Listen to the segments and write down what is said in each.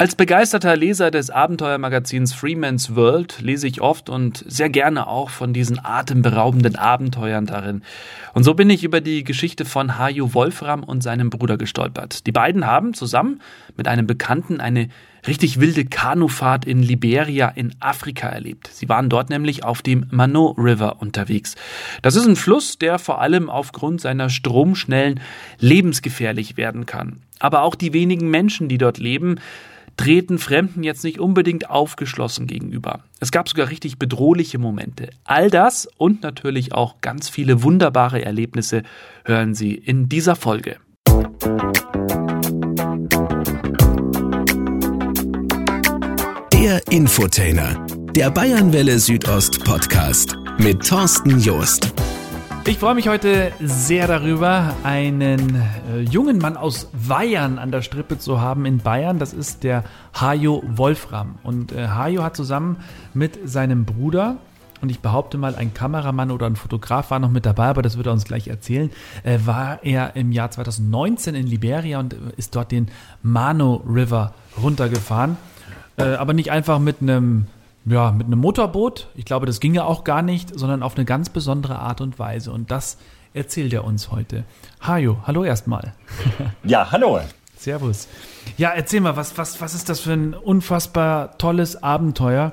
Als begeisterter Leser des Abenteuermagazins Freeman's World lese ich oft und sehr gerne auch von diesen atemberaubenden Abenteuern darin. Und so bin ich über die Geschichte von Hajo Wolfram und seinem Bruder gestolpert. Die beiden haben zusammen mit einem Bekannten eine richtig wilde Kanufahrt in Liberia in Afrika erlebt. Sie waren dort nämlich auf dem Mano River unterwegs. Das ist ein Fluss, der vor allem aufgrund seiner Stromschnellen lebensgefährlich werden kann. Aber auch die wenigen Menschen, die dort leben, treten Fremden jetzt nicht unbedingt aufgeschlossen gegenüber. Es gab sogar richtig bedrohliche Momente. All das und natürlich auch ganz viele wunderbare Erlebnisse hören Sie in dieser Folge. Der Infotainer, der Bayernwelle Südost Podcast mit Thorsten Joost. Ich freue mich heute sehr darüber, einen äh, jungen Mann aus Weihern an der Strippe zu haben in Bayern. Das ist der Hajo Wolfram. Und äh, Hajo hat zusammen mit seinem Bruder, und ich behaupte mal, ein Kameramann oder ein Fotograf war noch mit dabei, aber das wird er uns gleich erzählen, äh, war er im Jahr 2019 in Liberia und ist dort den Mano River runtergefahren. Äh, aber nicht einfach mit einem ja, mit einem Motorboot. Ich glaube, das ging ja auch gar nicht, sondern auf eine ganz besondere Art und Weise. Und das erzählt er uns heute. Hajo, hallo erstmal. Ja, hallo. Servus. Ja, erzähl mal, was, was, was ist das für ein unfassbar tolles Abenteuer,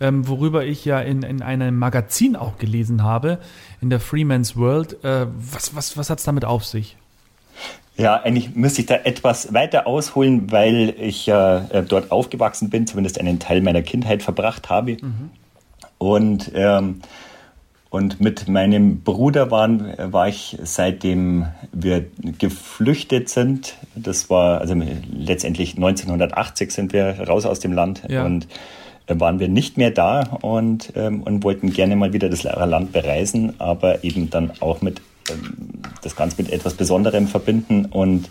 ähm, worüber ich ja in, in einem Magazin auch gelesen habe, in der Freeman's World. Äh, was was, was hat es damit auf sich? Ja, eigentlich müsste ich da etwas weiter ausholen, weil ich äh, dort aufgewachsen bin, zumindest einen Teil meiner Kindheit verbracht habe. Mhm. Und, ähm, und mit meinem Bruder waren, war ich, seitdem wir geflüchtet sind, das war, also letztendlich 1980 sind wir raus aus dem Land ja. und äh, waren wir nicht mehr da und, ähm, und wollten gerne mal wieder das Land bereisen, aber eben dann auch mit das Ganze mit etwas Besonderem verbinden. Und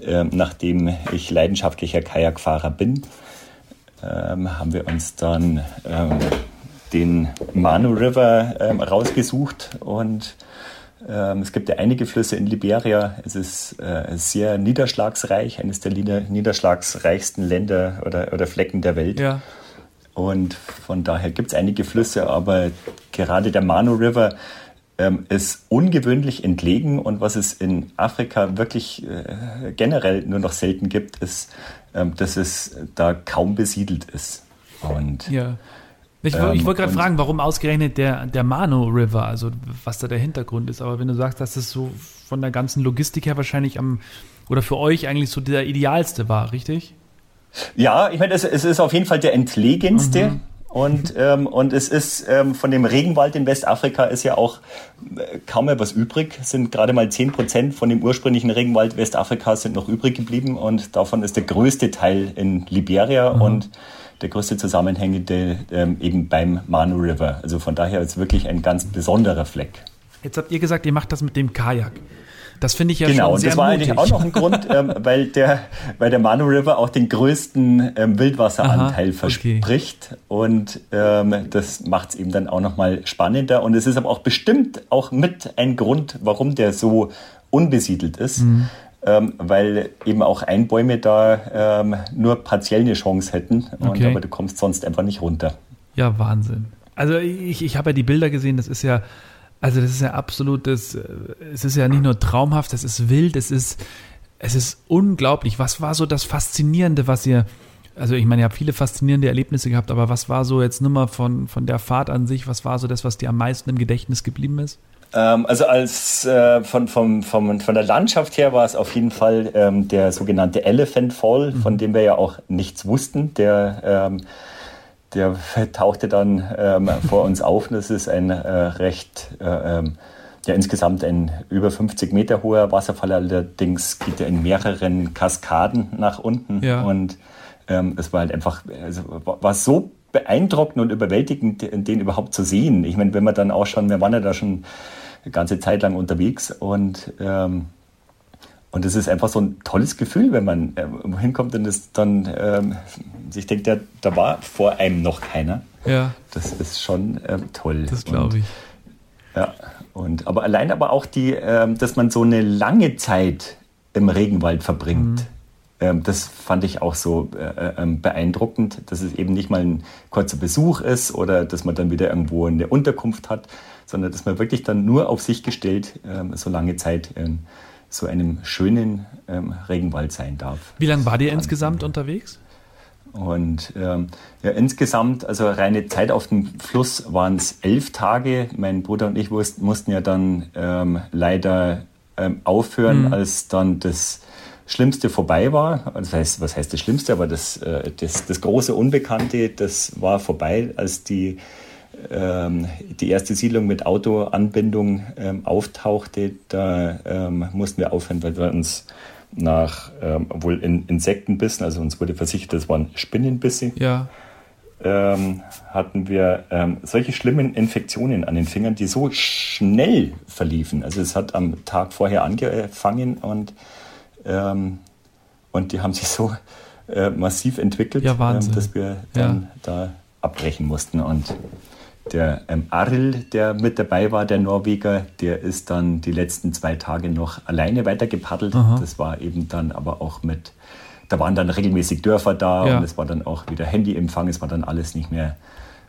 äh, nachdem ich leidenschaftlicher Kajakfahrer bin, ähm, haben wir uns dann ähm, den Manu River ähm, rausgesucht und ähm, es gibt ja einige Flüsse in Liberia. Es ist äh, sehr niederschlagsreich, eines der niederschlagsreichsten Länder oder, oder Flecken der Welt. Ja. Und von daher gibt es einige Flüsse, aber gerade der Manu River ähm, ist ungewöhnlich entlegen und was es in Afrika wirklich äh, generell nur noch selten gibt, ist, ähm, dass es da kaum besiedelt ist. Und ja. Ich, ähm, ich wollte gerade fragen, warum ausgerechnet der, der Mano River, also was da der Hintergrund ist. Aber wenn du sagst, dass es so von der ganzen Logistik her wahrscheinlich am, oder für euch eigentlich so der idealste war, richtig? Ja, ich meine, es, es ist auf jeden Fall der entlegenste. Mhm. Und, ähm, und es ist ähm, von dem Regenwald in Westafrika ist ja auch äh, kaum mehr was übrig. Sind gerade mal 10 Prozent von dem ursprünglichen Regenwald Westafrikas sind noch übrig geblieben und davon ist der größte Teil in Liberia mhm. und der größte zusammenhängende ähm, eben beim Manu River. Also von daher ist es wirklich ein ganz besonderer Fleck. Jetzt habt ihr gesagt, ihr macht das mit dem Kajak. Das finde ich ja genau, schon sehr Genau, und das war mutig. eigentlich auch noch ein Grund, ähm, weil, der, weil der Manu River auch den größten ähm, Wildwasseranteil Aha, verspricht. Okay. Und ähm, das macht es eben dann auch nochmal spannender. Und es ist aber auch bestimmt auch mit ein Grund, warum der so unbesiedelt ist. Mhm. Ähm, weil eben auch Einbäume da ähm, nur partiell eine Chance hätten. Und, okay. Aber du kommst sonst einfach nicht runter. Ja, Wahnsinn. Also ich, ich habe ja die Bilder gesehen, das ist ja also das ist ja absolutes, äh, es ist ja nicht nur traumhaft, es ist wild, es ist, es ist unglaublich. Was war so das Faszinierende, was ihr, also ich meine, ihr habt viele faszinierende Erlebnisse gehabt, aber was war so jetzt nur mal von, von der Fahrt an sich, was war so das, was dir am meisten im Gedächtnis geblieben ist? Ähm, also als äh, von, von, von, von der Landschaft her war es auf jeden Fall ähm, der sogenannte Elephant Fall, mhm. von dem wir ja auch nichts wussten, der ähm, der tauchte dann ähm, vor uns auf. Das ist ein äh, recht, äh, ähm, ja insgesamt ein über 50 Meter hoher Wasserfall. Allerdings geht er in mehreren Kaskaden nach unten. Ja. Und ähm, es war halt einfach, also war so beeindruckend und überwältigend, den überhaupt zu sehen. Ich meine, wenn man dann auch schon, wir waren ja da schon eine ganze Zeit lang unterwegs und ähm, und es ist einfach so ein tolles Gefühl, wenn man äh, hinkommt und es dann ähm, sich denkt, ja, da war vor einem noch keiner. Ja. Das ist schon ähm, toll. Das glaube ich. Ja, und aber allein aber auch die, ähm, dass man so eine lange Zeit im Regenwald verbringt. Mhm. ähm, das fand ich auch so äh, ähm, beeindruckend, dass es eben nicht mal ein kurzer Besuch ist oder dass man dann wieder irgendwo eine Unterkunft hat, sondern dass man wirklich dann nur auf sich gestellt ähm, so lange Zeit in so einem schönen Regenwald sein darf. Wie lange war ihr insgesamt unterwegs? Und ähm, ja, insgesamt, also reine Zeit auf dem Fluss waren es elf Tage. Mein Bruder und ich mussten, mussten ja dann ähm, leider ähm, aufhören, mhm. als dann das Schlimmste vorbei war. Das heißt, was heißt das Schlimmste? Aber das, äh, das, das große Unbekannte, das war vorbei, als die, ähm, die erste Siedlung mit Autoanbindung ähm, auftauchte. Da ähm, mussten wir aufhören, weil wir uns nach ähm, wohl in Insektenbissen, also uns wurde versichert, das waren Spinnenbisse. Ja. Ähm, hatten wir ähm, solche schlimmen Infektionen an den Fingern, die so schnell verliefen. Also es hat am Tag vorher angefangen und ähm, und die haben sich so äh, massiv entwickelt, ja, ähm, dass wir dann ja. da abbrechen mussten. Und der ähm, Aril, der mit dabei war, der Norweger, der ist dann die letzten zwei Tage noch alleine weitergepaddelt. Aha. Das war eben dann aber auch mit, da waren dann regelmäßig Dörfer da ja. und es war dann auch wieder Handyempfang, es war dann alles nicht mehr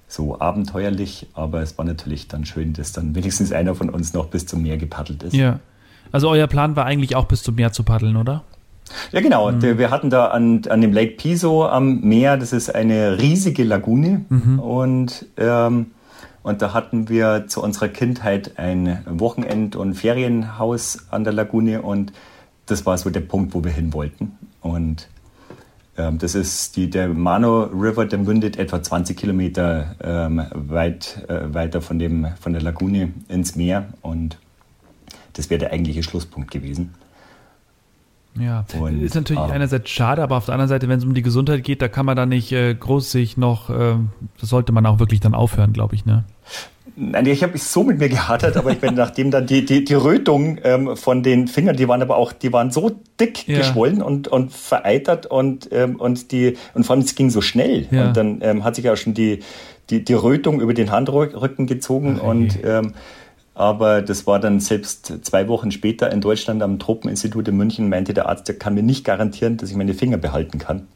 so abenteuerlich, aber es war natürlich dann schön, dass dann wenigstens einer von uns noch bis zum Meer gepaddelt ist. Ja. Also euer Plan war eigentlich auch bis zum Meer zu paddeln, oder? Ja, genau. Mhm. Wir hatten da an, an dem Lake Piso am Meer, das ist eine riesige Lagune. Mhm. Und, ähm, und da hatten wir zu unserer Kindheit ein Wochenend- und Ferienhaus an der Lagune. Und das war so der Punkt, wo wir hin wollten. Und ähm, das ist die, der Mano River, der mündet etwa 20 Kilometer ähm, weit, äh, weiter von, dem, von der Lagune ins Meer. Und das wäre der eigentliche Schlusspunkt gewesen. Ja, und, ist natürlich ah, einerseits schade, aber auf der anderen Seite, wenn es um die Gesundheit geht, da kann man da nicht äh, groß sich noch, äh, das sollte man auch wirklich dann aufhören, glaube ich, ne? Nein, ich habe mich so mit mir gehadert, aber ich bin nachdem dann die, die, die Rötung ähm, von den Fingern, die waren aber auch, die waren so dick ja. geschwollen und, und vereitert und, ähm, und die, und vor allem es ging so schnell. Ja. Und dann ähm, hat sich auch schon die, die, die Rötung über den Handrücken gezogen Ach, und ähm, aber das war dann selbst zwei Wochen später in Deutschland am Tropeninstitut in München, meinte der Arzt, der kann mir nicht garantieren, dass ich meine Finger behalten kann.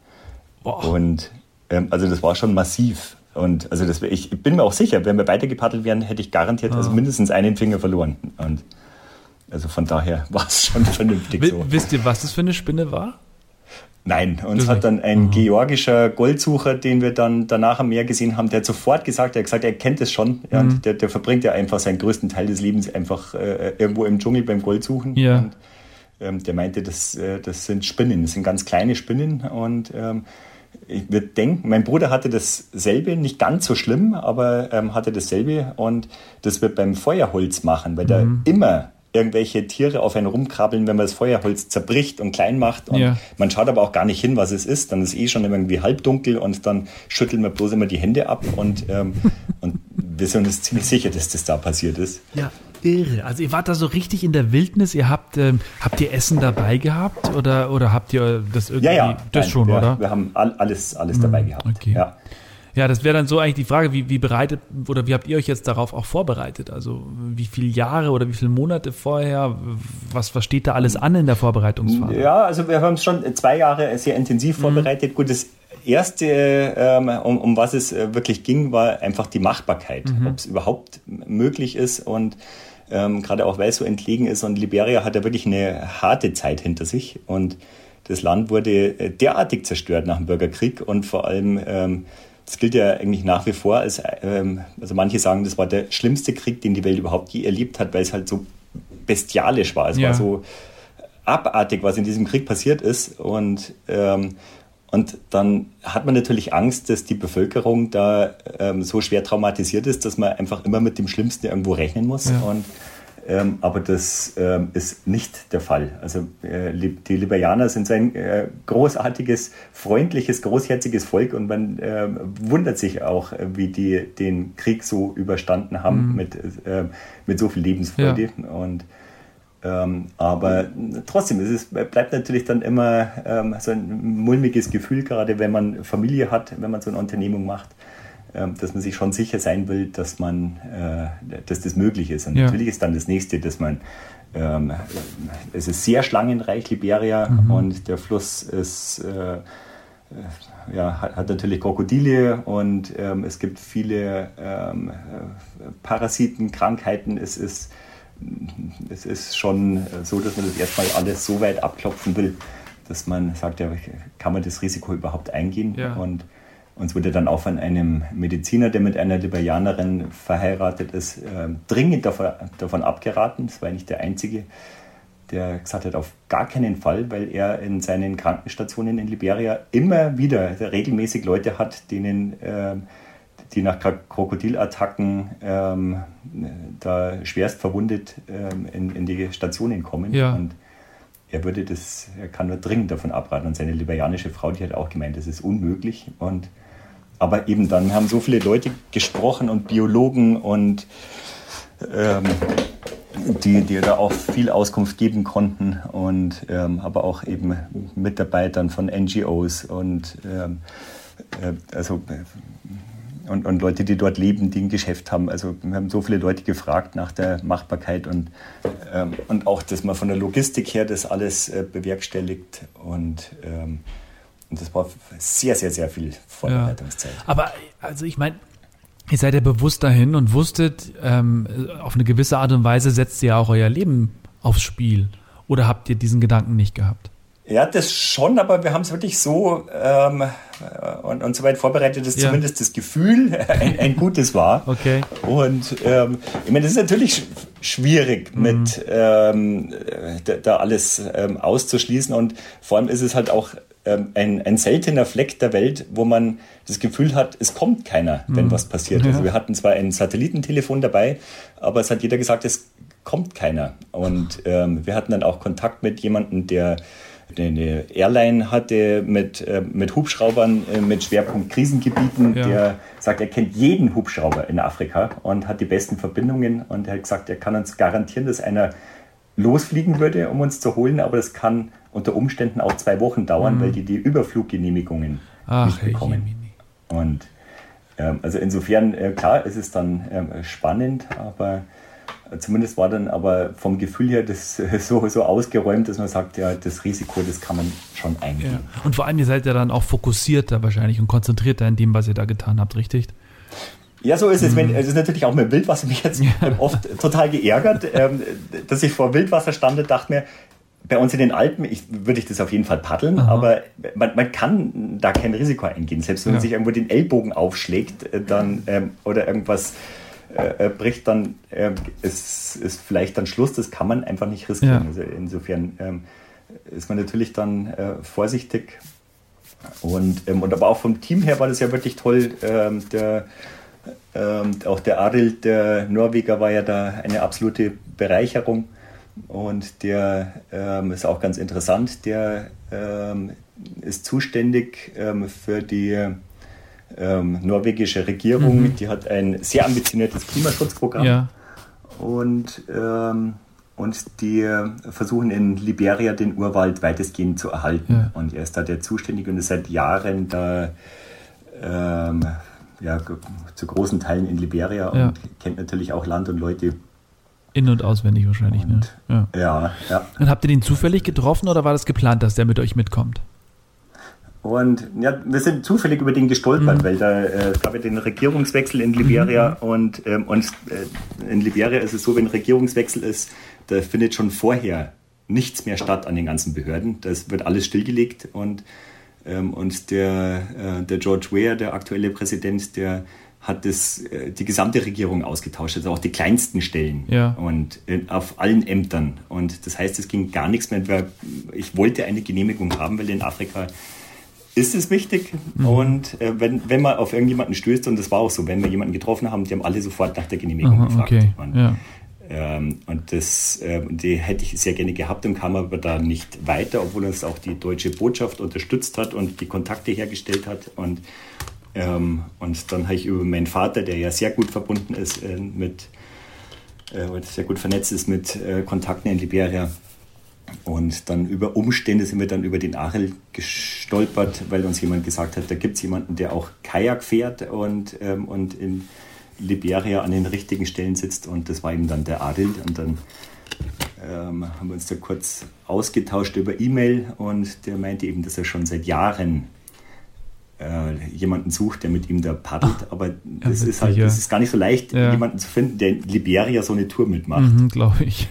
Boah. Und ähm, also das war schon massiv. Und also das, ich bin mir auch sicher, wenn wir weitergepaddelt wären, hätte ich garantiert also ah. also mindestens einen Finger verloren. Und also von daher war es schon vernünftig so. Wisst ihr, was das für eine Spinne war? Nein, uns hat dann ein mhm. georgischer Goldsucher, den wir dann danach am Meer gesehen haben, der hat sofort gesagt, er hat gesagt, er kennt es schon. Ja, mhm. der, der, verbringt ja einfach seinen größten Teil des Lebens einfach äh, irgendwo im Dschungel beim Goldsuchen. Ja. Und ähm, der meinte, das, äh, das sind Spinnen, das sind ganz kleine Spinnen. Und ähm, ich würde denken, mein Bruder hatte dasselbe, nicht ganz so schlimm, aber ähm, hatte dasselbe. Und das wird beim Feuerholz machen, weil mhm. da immer irgendwelche Tiere auf einen rumkrabbeln, wenn man das Feuerholz zerbricht und klein macht. Und ja. man schaut aber auch gar nicht hin, was es ist. Dann ist eh schon irgendwie halbdunkel und dann schütteln wir bloß immer die Hände ab und, ähm, und wir sind uns ziemlich sicher, dass das da passiert ist. Ja, irre. Also ihr wart da so richtig in der Wildnis. Ihr habt, ähm, habt ihr Essen dabei gehabt oder, oder habt ihr das irgendwie? Ja, ja. Das Nein, schon, wir, oder? Wir haben alles, alles dabei mhm, gehabt. Okay. Ja. Ja, das wäre dann so eigentlich die Frage, wie, wie bereitet oder wie habt ihr euch jetzt darauf auch vorbereitet? Also wie viele Jahre oder wie viele Monate vorher? Was, was steht da alles an in der Vorbereitungsphase? Ja, also wir haben es schon zwei Jahre sehr intensiv mhm. vorbereitet. Mhm. Gut, das erste, ähm, um, um was es äh, wirklich ging, war einfach die Machbarkeit, mhm. ob es überhaupt möglich ist und ähm, gerade auch weil es so entlegen ist und Liberia hat ja wirklich eine harte Zeit hinter sich und das Land wurde äh, derartig zerstört nach dem Bürgerkrieg und vor allem ähm, das gilt ja eigentlich nach wie vor als, ähm, also manche sagen, das war der schlimmste Krieg, den die Welt überhaupt je erlebt hat, weil es halt so bestialisch war. Es ja. war so abartig, was in diesem Krieg passiert ist. Und, ähm, und dann hat man natürlich Angst, dass die Bevölkerung da ähm, so schwer traumatisiert ist, dass man einfach immer mit dem Schlimmsten irgendwo rechnen muss. Ja. Und ähm, aber das ähm, ist nicht der Fall. Also äh, die Liberianer sind so ein äh, großartiges, freundliches, großherziges Volk und man äh, wundert sich auch, äh, wie die den Krieg so überstanden haben mhm. mit, äh, mit so viel Lebensfreude. Ja. Und ähm, aber trotzdem, es ist, bleibt natürlich dann immer ähm, so ein mulmiges Gefühl, gerade wenn man Familie hat, wenn man so eine Unternehmung macht. Ähm, dass man sich schon sicher sein will, dass man, äh, dass das möglich ist. Und ja. natürlich ist dann das nächste, dass man ähm, es ist sehr schlangenreich, Liberia, mhm. und der Fluss ist, äh, ja, hat, natürlich Krokodile und ähm, es gibt viele Parasiten, Krankheiten. Es ist, es ist schon so, dass man das erstmal alles so weit abklopfen will, dass man sagt, ja, kann man das Risiko überhaupt eingehen? Ja. Und uns wurde dann auch von einem Mediziner, der mit einer Liberianerin verheiratet ist, äh, dringend davon, davon abgeraten. Das war nicht der einzige, der gesagt hat, auf gar keinen Fall, weil er in seinen Krankenstationen in Liberia immer wieder regelmäßig Leute hat, denen, äh, die nach Krokodilattacken ähm, da schwerst verwundet ähm, in, in, die Stationen kommen. Ja. Und er würde das, er kann nur dringend davon abraten. Und seine liberianische Frau, die hat auch gemeint, das ist unmöglich. Und aber eben dann haben so viele Leute gesprochen und Biologen und ähm, die, die da auch viel Auskunft geben konnten und ähm, aber auch eben Mitarbeitern von NGOs und ähm, äh, also und, und Leute, die dort leben, die ein Geschäft haben. Also wir haben so viele Leute gefragt nach der Machbarkeit und, ähm, und auch, dass man von der Logistik her das alles äh, bewerkstelligt und ähm, und das war sehr, sehr, sehr viel Vorbereitungszeit. Ja. Aber also ich meine, ihr seid ja bewusst dahin und wusstet, ähm, auf eine gewisse Art und Weise setzt ihr ja auch euer Leben aufs Spiel. Oder habt ihr diesen Gedanken nicht gehabt? Ja, das schon, aber wir haben es wirklich so ähm, und, und so weit vorbereitet, dass ja. zumindest das Gefühl ein, ein, gutes war. Okay. Und ähm, ich meine, das ist natürlich schwierig, mhm. mit ähm, da, da, alles ähm, auszuschließen und vor allem ist es halt auch ähm, ein, ein seltener Fleck der Welt, wo man das Gefühl hat, es kommt keiner, wenn mhm. was passiert. Also ja. Also wir hatten zwar ein Satellitentelefon dabei, aber es hat jeder gesagt, es kommt keiner. Und ähm, wir hatten dann auch Kontakt mit jemandem, der eine Airline hatte mit, äh, mit Hubschraubern äh, mit Schwerpunkt Krisengebieten, ja. der sagt, er kennt jeden Hubschrauber in Afrika und hat die besten Verbindungen und er hat gesagt, er kann uns garantieren, dass einer losfliegen würde, um uns zu holen, aber das kann unter Umständen auch zwei Wochen dauern, mhm. weil die die Überfluggenehmigungen Ach, nicht bekommen. Und ähm, also insofern, äh, klar, es ist dann ähm, spannend, aber zumindest war dann aber vom Gefühl her das so, so ausgeräumt, dass man sagt, ja, das Risiko, das kann man schon eingehen. Ja. Und vor allem, ihr seid ja dann auch fokussierter wahrscheinlich und konzentrierter in dem, was ihr da getan habt, richtig? Ja, so ist es. Wenn, mhm. es ist natürlich auch mit Wildwasser mich jetzt ja. oft total geärgert, ähm, dass ich vor Wildwasser stand und dachte mir, bei uns in den Alpen ich, würde ich das auf jeden Fall paddeln, Aha. aber man, man, kann da kein Risiko eingehen. Selbst wenn ja. man sich irgendwo den Ellbogen aufschlägt äh, dann, ähm, oder irgendwas äh, äh, bricht, dann äh, ist, ist vielleicht dann Schluss. Das kann man einfach nicht riskieren. Ja. Also insofern ähm, ist man natürlich dann äh, vorsichtig. Und, ähm, und aber auch vom Team her war das ja wirklich toll. Ähm, der, ähm, auch der Arild, der Norweger, war ja da eine absolute Bereicherung. Und der ähm, ist auch ganz interessant. Der ähm, ist zuständig ähm, für die ähm, norwegische Regierung. Mhm. Die hat ein sehr ambitioniertes Klimaschutzprogramm. Ja. Und, ähm, und die versuchen in Liberia den Urwald weitestgehend zu erhalten. Ja. Und er ist da der Zuständige und ist seit Jahren da ähm, ja, zu großen Teilen in Liberia und kennt natürlich auch Land und Leute in- und auswendig wahrscheinlich, ne? und, ne? Ja. ja, ja. Und habt ihr den zufällig getroffen oder war das geplant, dass der mit euch mitkommt? Und ja, wir sind zufällig über den gestolpert, mhm. weil da äh, gab ja den Regierungswechsel in Liberia mhm. und, ähm, und äh, in Liberia ist es so, wenn Regierungswechsel ist, da findet schon vorher nichts mehr statt an den ganzen Behörden. Das wird alles stillgelegt und, ähm, und der, äh, der George Weah, der aktuelle Präsident, der hat das, äh, die gesamte Regierung ausgetauscht, also auch die kleinsten Stellen ja. und äh, auf allen Ämtern. Und das heißt, es ging gar nichts mehr. Ich wollte eine Genehmigung haben, weil in Afrika ist es wichtig. Mhm. Und äh, wenn, wenn man auf irgendjemanden stößt, und das war auch so, wenn wir jemanden getroffen haben, die haben alle sofort nach der Genehmigung Aha, gefragt. Okay. Und, ja. ähm, und das, äh, die hätte ich sehr gerne gehabt und kam aber da nicht weiter, obwohl uns auch die deutsche Botschaft unterstützt hat und die Kontakte hergestellt hat. Und ähm, und dann habe ich über meinen Vater, der ja sehr gut verbunden ist äh, mit, äh, sehr gut vernetzt ist mit äh, Kontakten in Liberia. Und dann über Umstände sind wir dann über den Achel gestolpert, weil uns jemand gesagt hat, da gibt es jemanden, der auch Kajak fährt und, ähm, und in Liberia an den richtigen Stellen sitzt. Und das war eben dann der Adel. Und dann ähm, haben wir uns da kurz ausgetauscht über E-Mail und der meinte eben, dass er schon seit Jahren äh, jemanden sucht, der mit ihm da paddelt. Ach, Aber das ja, ist halt, das ist gar nicht so leicht, ja. jemanden zu finden, der in Liberia so eine Tour mitmacht. Mhm, Glaube ich.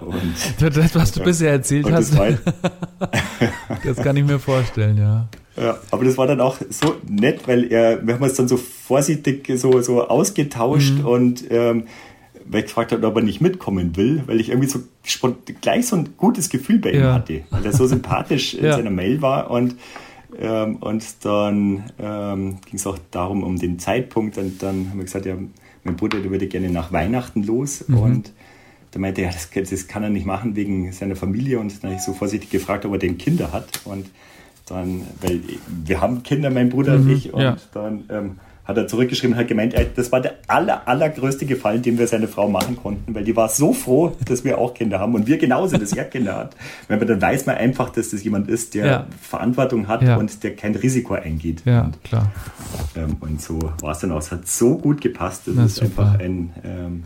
Und, das, was du bisher erzählt hast, das, das kann ich mir vorstellen, ja. Ja, aber das war dann auch so nett, weil er, wir haben uns dann so vorsichtig so, so ausgetauscht mhm. und ähm, weil ich gefragt habe, ob er nicht mitkommen will, weil ich irgendwie so gleich so ein gutes Gefühl bei ihm ja. hatte, weil er so sympathisch in seiner Mail war und ähm, und dann ähm, ging es auch darum, um den Zeitpunkt. Und dann haben wir gesagt, ja, mein Bruder, der würde gerne nach Weihnachten los. Mhm. Und da meinte er, ja, das, das, kann er nicht machen wegen seiner Familie. Und dann habe ich so vorsichtig gefragt, ob er denn Kinder hat. Und dann, weil wir haben Kinder, mein Bruder mhm, und ich. Und ja. dann ähm, hat er zurückgeschrieben und hat gemeint, das war der aller, allergrößte Gefallen, den wir seine Frau machen konnten, weil die war so froh, dass wir auch Kinder haben und wir genauso, dass er Kinder hat. Weil dann weiß man einfach, dass das jemand ist, der ja. Verantwortung hat ja. und der kein Risiko eingeht. Ja, und, klar. Ähm, und so war es dann auch. Es hat so gut gepasst. Das, das ist super. einfach ein, ähm,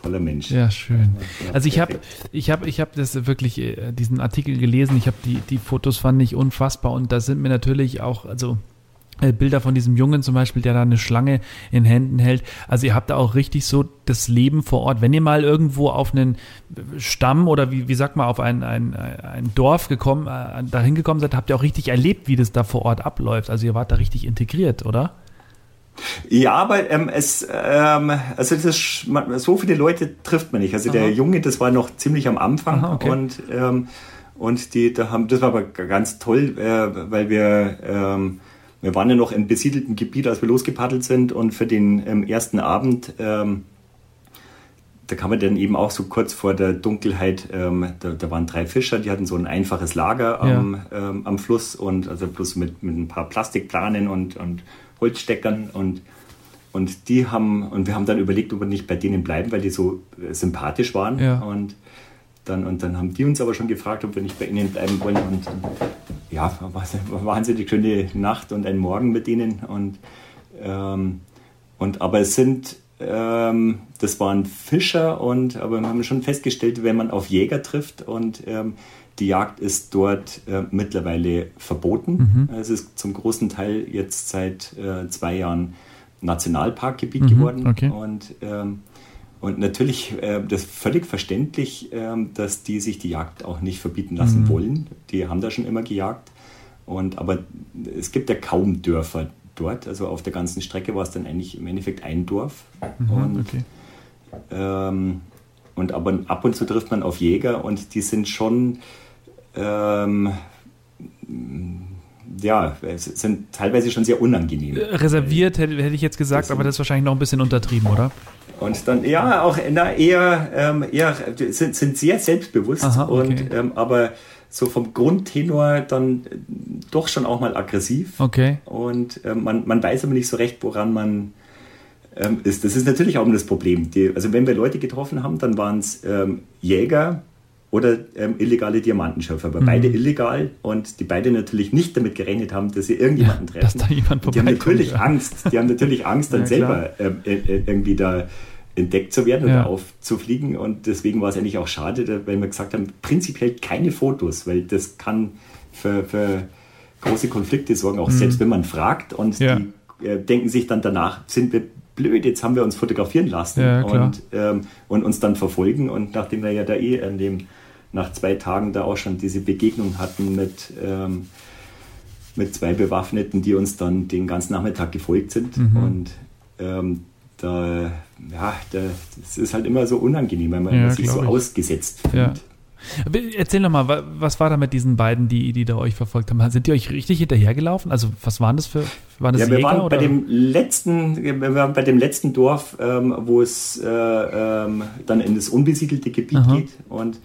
toller Mensch. Ja, schön. Also ich habe ich hab, ich hab das wirklich, äh, diesen Artikel gelesen, ich habe die, die Fotos fand ich unfassbar und da sind mir natürlich auch, also äh, Bilder von diesem Jungen zum Beispiel, der da eine Schlange in Händen hält. Also ihr habt da auch richtig so das Leben vor Ort. Wenn ihr mal irgendwo auf einen Stamm oder wie, wie sagt man, auf ein, ein, ein Dorf gekommen, äh, dahin gekommen seid, habt ihr auch richtig erlebt, wie das da vor Ort abläuft. Also ihr wart da richtig integriert, oder? Ja, aber ähm, es, ähm, also das ist, man, so viele Leute trifft man nicht. Also Aha. der Junge, das war noch ziemlich am Anfang Aha, okay. und ähm, und die, da haben, das war aber ganz toll, äh, weil wir ähm, wir waren ja noch im besiedelten Gebiet, als wir losgepaddelt sind und für den ähm, ersten Abend, ähm, da kam man dann eben auch so kurz vor der Dunkelheit, ähm, da, da, waren drei Fischer, die hatten so ein einfaches Lager am, ja. Ähm, am Fluss und also bloß mit, mit ein paar Plastikplanen und, und Holzsteckern und und die haben, und wir haben dann überlegt, ob wir nicht bei denen bleiben, weil die so äh, sympathisch waren. Ja. Und dann, und dann haben die uns aber schon gefragt, ob wir nicht bei ihnen bleiben wollen. Und, ja, war eine wahnsinnig schöne Nacht und ein Morgen mit ihnen. Und, ähm, und aber es sind, ähm, das waren Fischer und aber wir haben schon festgestellt, wenn man auf Jäger trifft und ähm, die Jagd ist dort äh, mittlerweile verboten. Mhm. Es ist zum großen Teil jetzt seit äh, zwei Jahren Nationalparkgebiet mhm, geworden. Okay. Und ähm, und natürlich, äh, das ist völlig verständlich, äh, dass die sich die Jagd auch nicht verbieten lassen mhm. wollen. Die haben da schon immer gejagt. Und, aber es gibt ja kaum Dörfer dort. Also auf der ganzen Strecke war es dann eigentlich im Endeffekt ein Dorf. Mhm, und, okay. ähm, und aber ab und zu trifft man auf Jäger und die sind schon, ähm, ja, sind teilweise schon sehr unangenehm. Reserviert hätte, hätte ich jetzt gesagt, aber das ist wahrscheinlich noch ein bisschen untertrieben, oder? Und dann, ja, auch na, eher, ähm, eher sind, sind sehr selbstbewusst, Aha, okay. und, ähm, aber so vom Grundtenor dann äh, doch schon auch mal aggressiv. Okay. Und ähm, man, man weiß aber nicht so recht, woran man ähm, ist. Das ist natürlich auch das Problem. Die, also wenn wir Leute getroffen haben, dann waren es ähm, Jäger oder ähm, illegale Diamantenschürfer, aber mhm. beide illegal und die beide natürlich nicht damit gerechnet haben, dass sie irgendjemanden ja, treffen. Dass da jemand die haben natürlich ja. Angst, die haben natürlich Angst, dann ja, selber ähm, äh, äh, irgendwie da entdeckt zu werden oder aufzufliegen. Und deswegen war es eigentlich auch schade, weil wir gesagt haben, prinzipiell keine Fotos, weil das kann für, für große Konflikte sorgen, auch mhm. selbst wenn man fragt und die äh, denken sich dann danach, sind wir blöd, jetzt haben wir uns fotografieren lassen ja, und, ähm, und uns dann verfolgen. Und nachdem wir ja da eh in dem, nach zwei Tagen da auch schon diese Begegnung hatten mit, ähm, mit zwei Bewaffneten, die uns dann den ganzen Nachmittag gefolgt sind. Mhm. Und ähm, da, ja, da, das ist halt immer so unangenehm, wenn man ja, sich so ich. ausgesetzt fühlt. Ja. Erzähl noch mal, was war da mit diesen beiden, die, die da euch verfolgt haben? Sind die euch richtig hinterhergelaufen? Also was waren das für waren das ja, wir Jäger, waren oder? bei dem letzten, wir waren bei dem letzten Dorf, ähm, wo es äh, ähm, dann in das unbesiedelte Gebiet Aha. geht und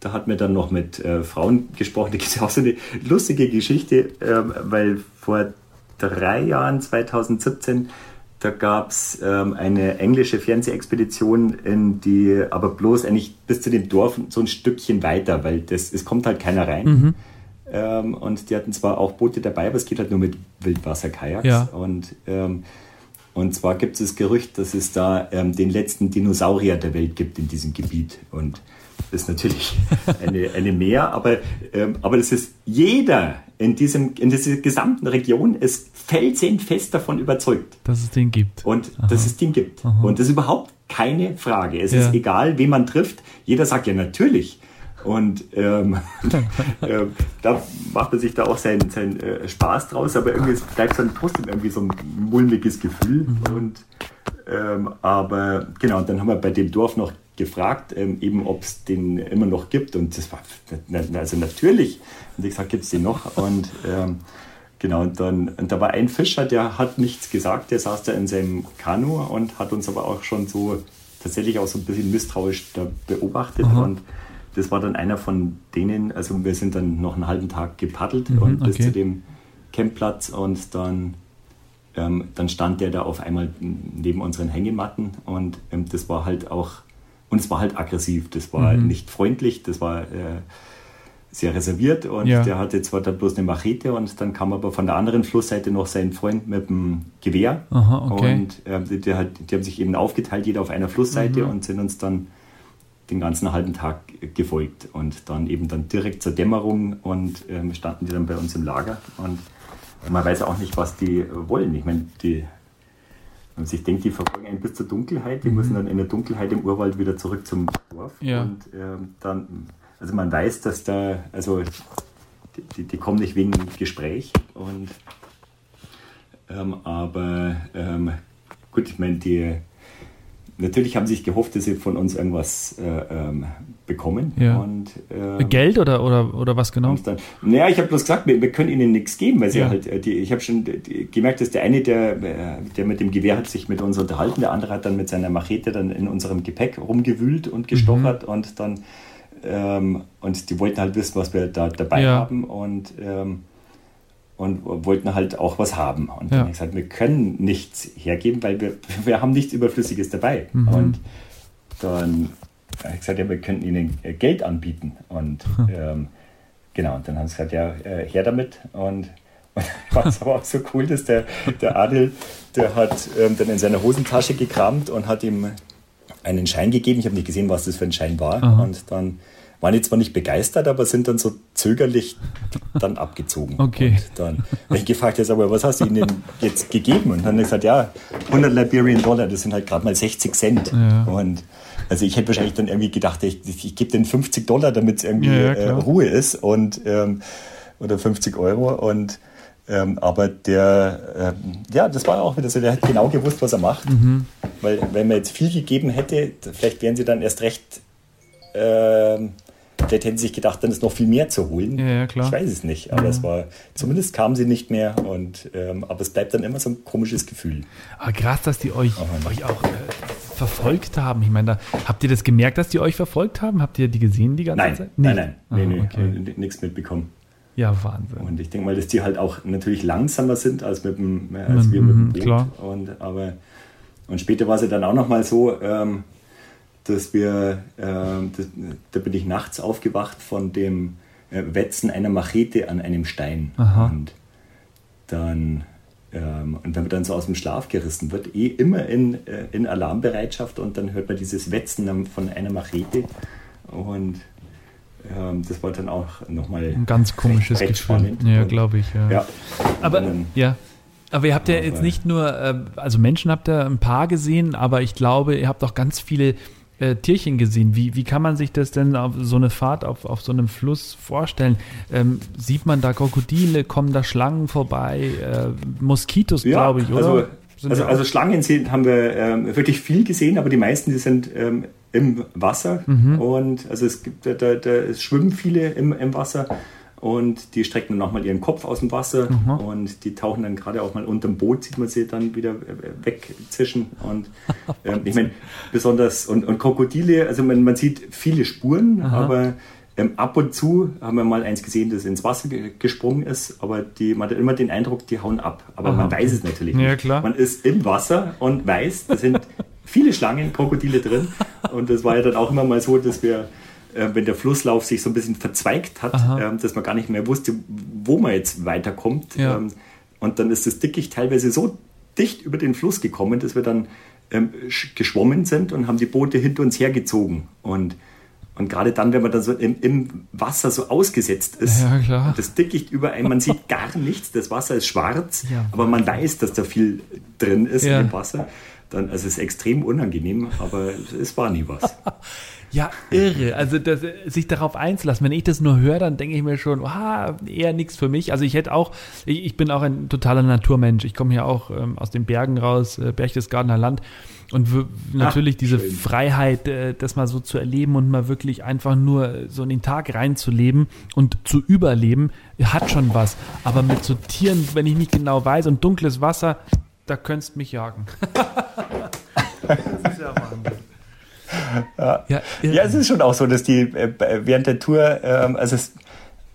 da hat mir dann noch mit äh, Frauen gesprochen. Da gibt es auch so eine lustige Geschichte, äh, weil vor drei Jahren, 2017, da gab es ähm, eine englische Fernsehexpedition, in die aber bloß eigentlich bis zu dem Dorf so ein Stückchen weiter, weil das, es kommt halt keiner rein. Mhm. Ähm, und die hatten zwar auch Boote dabei, aber es geht halt nur mit Wildwasserkajaks. Ja. Und, ähm, und zwar gibt es das Gerücht, dass es da ähm, den letzten Dinosaurier der Welt gibt in diesem Gebiet. Und ist natürlich eine, eine mehr, aber, ähm, aber es ist jeder in, diesem, in dieser gesamten Region ist felsenfest davon überzeugt. Dass es den gibt. Und Aha. dass es den gibt. Aha. Und das ist überhaupt keine Frage. Es ja. ist egal, wen man trifft. Jeder sagt ja natürlich. Und ähm, äh, da macht man sich da auch seinen, seinen äh, Spaß draus, aber irgendwie bleibt dann trotzdem irgendwie so ein mulmiges Gefühl. Mhm. Und, ähm, aber genau, und dann haben wir bei dem Dorf noch gefragt, ähm, eben ob es den immer noch gibt. Und das war also natürlich. Und ich gesagt, gibt es den noch? Und ähm, genau, und dann und da war ein Fischer, der hat nichts gesagt, der saß da in seinem Kanu und hat uns aber auch schon so tatsächlich auch so ein bisschen misstrauisch da beobachtet. Aha. Und das war dann einer von denen, also wir sind dann noch einen halben Tag gepaddelt mhm, und bis okay. zu dem Campplatz und dann, ähm, dann stand der da auf einmal neben unseren Hängematten und ähm, das war halt auch, und es war halt aggressiv, das war mhm. nicht freundlich, das war äh, sehr reserviert und ja. der hatte zwar dann bloß eine Machete und dann kam aber von der anderen Flussseite noch sein Freund mit dem Gewehr Aha, okay. und äh, die, die, die, haben sich eben aufgeteilt, jeder auf einer Flussseite mhm. und sind uns dann den ganzen halben Tag gefolgt und dann eben dann direkt zur Dämmerung und ähm, standen die dann bei uns im Lager und man weiß auch nicht, was die wollen. Ich meine, die, wenn man sich denkt, die verfolgen einen bis zur Dunkelheit, die mhm. müssen dann in der Dunkelheit im Urwald wieder zurück zum Dorf ja. und ähm, dann, also man weiß, dass da, also die, die kommen nicht wegen Gespräch und ähm, aber ähm, gut, ich meine, die natürlich haben sie sich gehofft, dass sie von uns irgendwas äh, ähm, bekommen. Ja. Und, ähm, Geld oder, oder, oder was genau? Dann, naja, ich habe bloß gesagt, wir, wir, können ihnen nichts geben, weil sie ja. halt, äh, die, ich habe schon die, gemerkt, dass der eine, der, äh, der mit dem Gewehr hat sich mit uns unterhalten, der andere hat dann mit seiner Machete dann in unserem Gepäck rumgewühlt und gestochert mhm. und dann ähm, und die wollten halt wissen, was wir da dabei ja. haben und ähm, und wollten halt auch was haben. Und dann habe ich gesagt, wir können nichts hergeben, weil wir, wir haben nichts Überflüssiges dabei. Mhm. Und dann habe ich gesagt, ja, wir könnten ihnen äh, Geld anbieten. Und hm. ähm, genau, und dann haben sie gesagt, ja, äh, her damit. Und, und war es aber auch so cool, dass der, der Adel, der hat ähm, dann in seiner Hosentasche gekramt und hat ihm einen Schein gegeben. Ich habe nicht gesehen, was das für ein Schein war. Aha. Und dann waren jetzt zwar nicht begeistert, aber sind dann so zögerlich dann abgezogen. Okay. Und dann habe ich gefragt, jetzt aber was hast du ihnen jetzt gegeben? Und dann hat er gesagt, ja, 100 Liberian Dollar, das sind halt gerade mal 60 Cent. Ja. Und also ich hätte wahrscheinlich dann irgendwie gedacht, ich, ich gebe den 50 Dollar, damit es irgendwie ja, äh, Ruhe ist und ähm, oder 50 Euro und ähm, aber der, ähm, ja, das war auch wieder so, der hat genau gewusst, was er macht. Mhm. Weil, wenn man jetzt viel gegeben hätte, vielleicht wären sie dann erst recht ähm, Vielleicht hätten sie sich gedacht, dann ist noch viel mehr zu holen. Ja, ja klar. Ich weiß es nicht, aber ja. es war, zumindest kamen sie nicht mehr und, ähm, aber es bleibt dann immer so ein komisches Gefühl. Aber krass, dass die euch, oh euch auch äh, verfolgt haben. Ich meine, da, habt ihr das gemerkt, dass die euch verfolgt haben? Habt ihr die gesehen die ganze nein, Zeit? Nein, nein, nein, nee, okay. nee, nichts mitbekommen. Ja, Wahnsinn. Und ich denke mal, dass die halt auch natürlich langsamer sind als, mit dem, als wir mit dem mhm, Boot. Klar. Und, aber, und später war es ja dann auch nochmal so, ähm, dass wir, äh, das, da bin ich nachts aufgewacht von dem äh, Wetzen einer Machete an einem Stein. Aha. Und dann, ähm, und wenn man dann so aus dem Schlaf gerissen wird, eh immer in, äh, in Alarmbereitschaft und dann hört man dieses Wetzen von einer Machete und ähm, das war dann auch nochmal ein ganz komisches recht, recht Gefühl. Ja, glaube ich. Ja. ja. Aber dann, ja. Aber ihr habt ja jetzt nicht nur, äh, also Menschen habt ihr ein paar gesehen, aber ich glaube, ihr habt auch ganz viele äh, Tierchen gesehen. Wie, wie kann man sich das denn auf so eine Fahrt auf, auf so einem Fluss vorstellen? Ähm, sieht man da Krokodile, kommen da Schlangen vorbei, äh, Moskitos, ja, glaube ich, oder? Also, also, also, Schlangen sind, haben wir ähm, wirklich viel gesehen, aber die meisten, die sind ähm, im Wasser mhm. und also es gibt da, da, schwimmen viele im, im Wasser und die strecken dann nochmal ihren Kopf aus dem Wasser mhm. und die tauchen dann gerade auch mal unter dem Boot, sieht man sie dann wieder äh, wegzischen. Und ähm, ich meine, besonders, und, und Krokodile, also man, man sieht viele Spuren, Aha. aber ähm, ab und zu haben wir mal eins gesehen, das ins Wasser gesprungen ist, aber die, man hat immer den Eindruck, die hauen ab. Aber Aha. man weiß es natürlich nicht. Ja, klar. Man ist im Wasser und weiß, da sind viele Schlangen, Krokodile drin. Und das war ja dann auch immer mal so, dass wir äh, wenn der Flusslauf sich so ein bisschen verzweigt hat, ähm, dass man gar nicht mehr wusste, wo man jetzt weiterkommt. Ja. Ähm, und dann ist das Dickicht teilweise so dicht über den Fluss gekommen, dass wir dann ähm, geschwommen sind und haben die Boote hinter uns hergezogen. Und, Und gerade dann, wenn man dann so im, im Wasser so ausgesetzt ist, ja, das Dickicht über einen, man sieht gar nichts, das Wasser ist schwarz, Ja. aber man weiß, dass da viel drin ist Ja. dem Wasser. Dann, also es ist extrem unangenehm, aber es war nie was. Ja, irre. Also das, sich darauf einzulassen. Wenn ich das nur höre, dann denke ich mir schon, ah, eher nichts für mich. Also ich hätte auch, ich, ich bin auch ein totaler Naturmensch. Ich komme hier auch ähm, aus den Bergen raus, äh, Berchtesgadener Land. Und natürlich diese schön. Freiheit, äh, das mal so zu erleben und mal wirklich einfach nur so in den Tag reinzuleben und zu überleben, hat schon was. Aber mit so Tieren, wenn ich nicht genau weiß und dunkles Wasser, da könntest mich jagen. das ist ja Wahnsinn. Ja, irre. Ja, es ist schon auch so, dass die äh, während der Tour, ähm, also, es,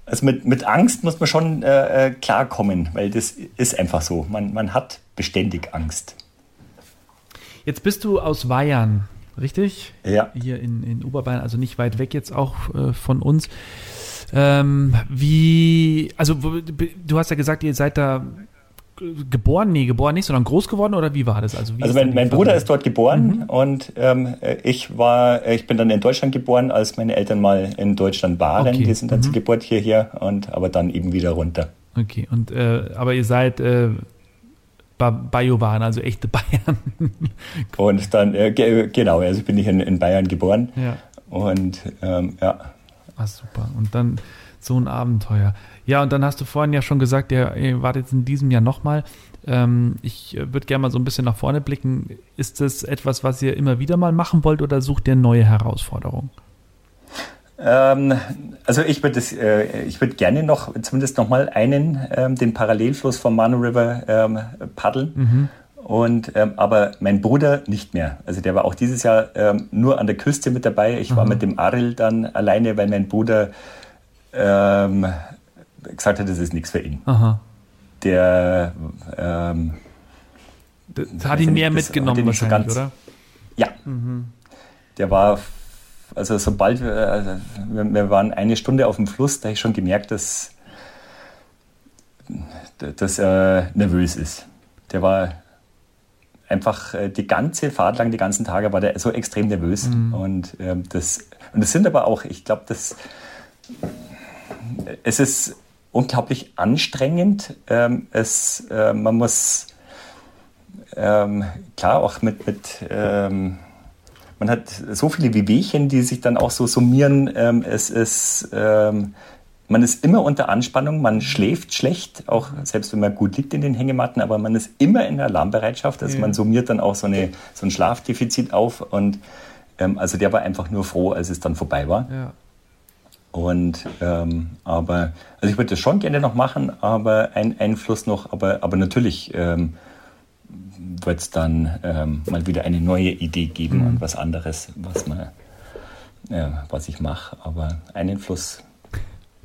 also mit, mit Angst muss man schon äh, äh, klarkommen, weil das ist einfach so. Man, man hat beständig Angst. Jetzt bist du aus Bayern, richtig? Ja. Hier in, in Oberbayern, also nicht weit weg jetzt auch äh, von uns. Ähm, wie, also du hast ja gesagt, ihr seid da geboren, nee, geboren nicht, sondern groß geworden oder wie war das? Also, Also mein, mein Bruder ist dort geboren und ähm, äh, ich war, äh, ich bin dann in Deutschland geboren, als meine Eltern mal in Deutschland waren. Okay. Die sind dann zur Geburt hierher und aber dann eben wieder runter. Okay, und äh, aber ihr seid äh, ba Bajowan, also echte Bayern. Und dann, äh, ge genau, also bin ich in, in Bayern geboren ja. und ähm, ja. Ah, super. Und dann so ein Abenteuer. Ja, und dann hast du vorhin ja schon gesagt, ihr, ihr wart jetzt in diesem Jahr nochmal. Ähm, ich äh, würde gerne mal so ein bisschen nach vorne blicken. Ist das etwas, was ihr immer wieder mal machen wollt oder sucht ihr neue Herausforderungen? Ähm, also ich würde äh, ich würde gerne noch zumindest noch mal einen ähm, den Parallelfluss vom Manu River ähm, paddeln. Und ähm, aber mein Bruder nicht mehr. Also der war auch dieses Jahr ähm, nur an der Küste mit dabei. Ich war mit dem Aril dann alleine, weil mein Bruder ähm, gesagt hat, das ist nichts für ihn. Aha. Der ähm, Das hat ihn nicht, mehr das mitgenommen nicht so wahrscheinlich, ganz- oder? Ja. Der war, also sobald wir, also wir, waren eine Stunde auf dem Fluss, da habe ich schon gemerkt, dass, dass er nervös ist. Der war einfach äh, die ganze Fahrt lang, die ganzen Tage war der so extrem nervös. Und, ähm, das, und das sind aber auch, ich glaube, das, es ist unglaublich anstrengend. Ähm, es, äh, man muss ähm, klar auch mit, mit ähm, man hat so viele Wehwehchen, die sich dann auch so summieren. Ähm, es ist, ähm, man ist immer unter Anspannung, man schläft schlecht, auch selbst wenn man gut liegt in den Hängematten, aber man ist immer in der Alarmbereitschaft. Also Ja. man summiert dann auch so, eine, so ein Schlafdefizit auf. Und ähm, also der war einfach nur froh, als es dann vorbei war. Ja. Und ähm, aber, also ich würde das schon gerne noch machen, aber ein Einfluss noch, aber, aber natürlich ähm, wird es dann ähm, mal wieder eine neue Idee geben Mhm. und was anderes, was man, äh, was ich mache. Aber einen Fluss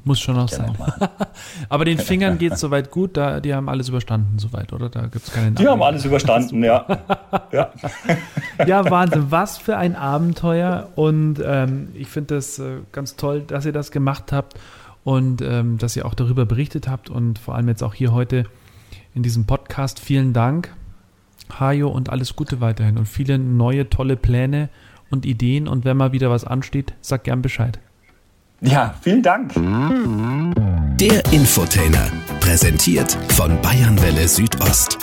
Muss schon noch sein. Aber den Fingern geht es soweit gut, da, die haben alles überstanden soweit, oder? Da gibt es keine Die haben alles überstanden, ja. ja. Ja, Wahnsinn, was für ein Abenteuer. Und ähm, ich finde das äh, ganz toll, dass ihr das gemacht habt und ähm, dass ihr auch darüber berichtet habt und vor allem jetzt auch hier heute in diesem Podcast. Vielen Dank, Hajo, und alles Gute weiterhin und viele neue tolle Pläne und Ideen. Und wenn mal wieder was ansteht, sag gern Bescheid. Ja, vielen Dank. Der Infotainer, präsentiert von Bayernwelle Südost.